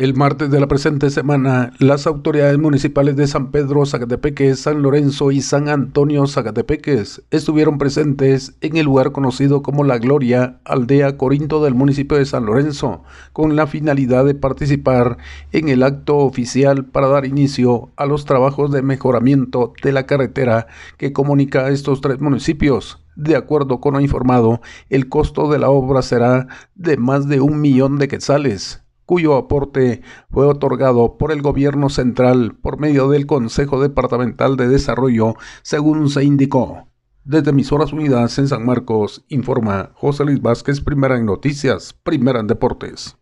El martes de la presente semana, las autoridades municipales de San Pedro Zacatepeques, San Lorenzo y San Antonio Zacatepeques estuvieron presentes en el lugar conocido como La Gloria, aldea Corinto del municipio de San Lorenzo, con la finalidad de participar en el acto oficial para dar inicio a los trabajos de mejoramiento de la carretera que comunica a estos tres municipios. De acuerdo con lo informado, el costo de la obra será de más de un millón de quetzales cuyo aporte fue otorgado por el gobierno central por medio del Consejo Departamental de Desarrollo, según se indicó. Desde Emisoras Unidas en San Marcos, informa José Luis Vázquez, primera en noticias, primera en deportes.